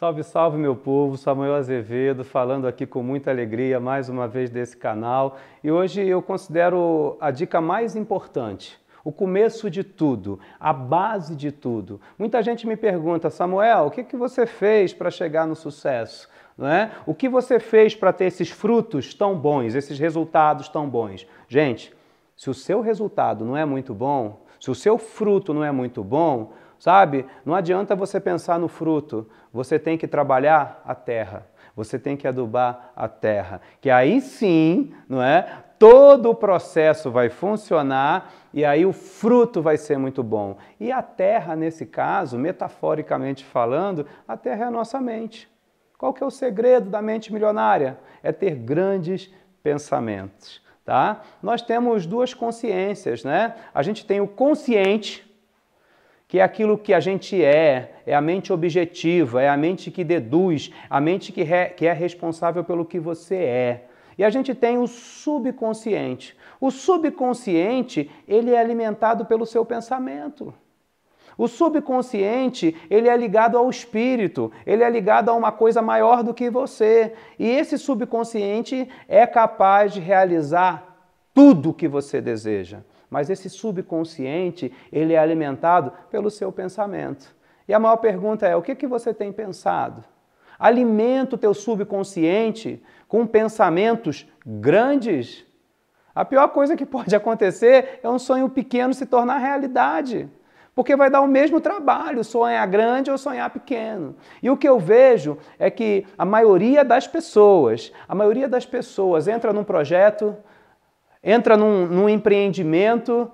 Salve, salve meu povo, Samuel Azevedo falando aqui com muita alegria mais uma vez desse canal e hoje eu considero a dica mais importante, o começo de tudo, a base de tudo. Muita gente me pergunta, Samuel, o que, que você fez para chegar no sucesso? Não é? O que você fez para ter esses frutos tão bons, esses resultados tão bons? Gente, se o seu resultado não é muito bom, se o seu fruto não é muito bom, Sabe? Não adianta você pensar no fruto, você tem que trabalhar a terra. Você tem que adubar a terra, que aí sim, não é? Todo o processo vai funcionar e aí o fruto vai ser muito bom. E a terra, nesse caso, metaforicamente falando, a terra é a nossa mente. Qual que é o segredo da mente milionária? É ter grandes pensamentos, tá? Nós temos duas consciências, né? A gente tem o consciente, que é aquilo que a gente é, é a mente objetiva, é a mente que deduz, a mente que, re, que é responsável pelo que você é. E a gente tem o subconsciente. O subconsciente, ele é alimentado pelo seu pensamento. O subconsciente, ele é ligado ao espírito, ele é ligado a uma coisa maior do que você. E esse subconsciente é capaz de realizar tudo o que você deseja mas esse subconsciente, ele é alimentado pelo seu pensamento. E a maior pergunta é: o que, que você tem pensado? Alimenta o teu subconsciente com pensamentos grandes? A pior coisa que pode acontecer é um sonho pequeno se tornar realidade. Porque vai dar o mesmo trabalho sonhar grande ou sonhar pequeno. E o que eu vejo é que a maioria das pessoas, a maioria das pessoas entra num projeto, entra num, num empreendimento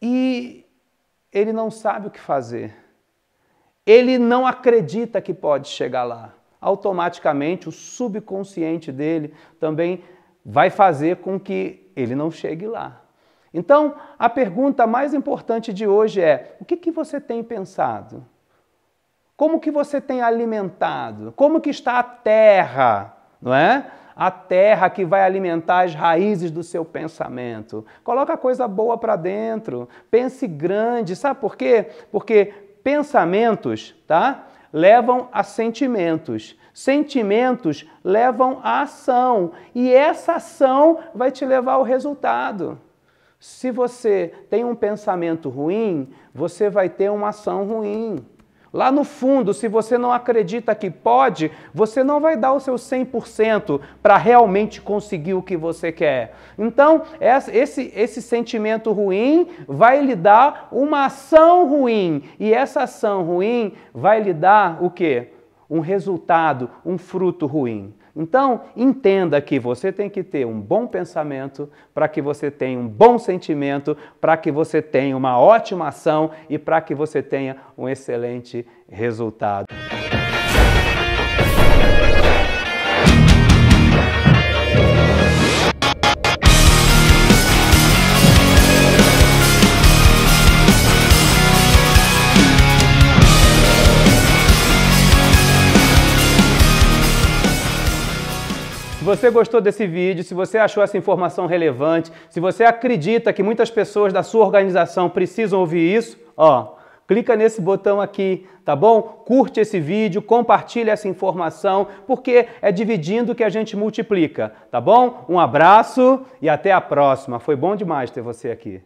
e ele não sabe o que fazer. Ele não acredita que pode chegar lá. Automaticamente, o subconsciente dele também vai fazer com que ele não chegue lá. Então, a pergunta mais importante de hoje é: o que, que você tem pensado? Como que você tem alimentado? Como que está a terra, não é? A terra que vai alimentar as raízes do seu pensamento. Coloca coisa boa para dentro. Pense grande. Sabe por quê? Porque pensamentos, tá? Levam a sentimentos. Sentimentos levam a ação. E essa ação vai te levar ao resultado. Se você tem um pensamento ruim, você vai ter uma ação ruim. Lá no fundo, se você não acredita que pode, você não vai dar o seu 100% para realmente conseguir o que você quer. Então, esse, esse sentimento ruim vai lhe dar uma ação ruim. E essa ação ruim vai lhe dar o quê? Um resultado, um fruto ruim. Então, entenda que você tem que ter um bom pensamento para que você tenha um bom sentimento, para que você tenha uma ótima ação e para que você tenha um excelente resultado. Se você gostou desse vídeo, se você achou essa informação relevante, se você acredita que muitas pessoas da sua organização precisam ouvir isso, ó, clica nesse botão aqui, tá bom? Curte esse vídeo, compartilhe essa informação, porque é dividindo que a gente multiplica, tá bom? Um abraço e até a próxima. Foi bom demais ter você aqui.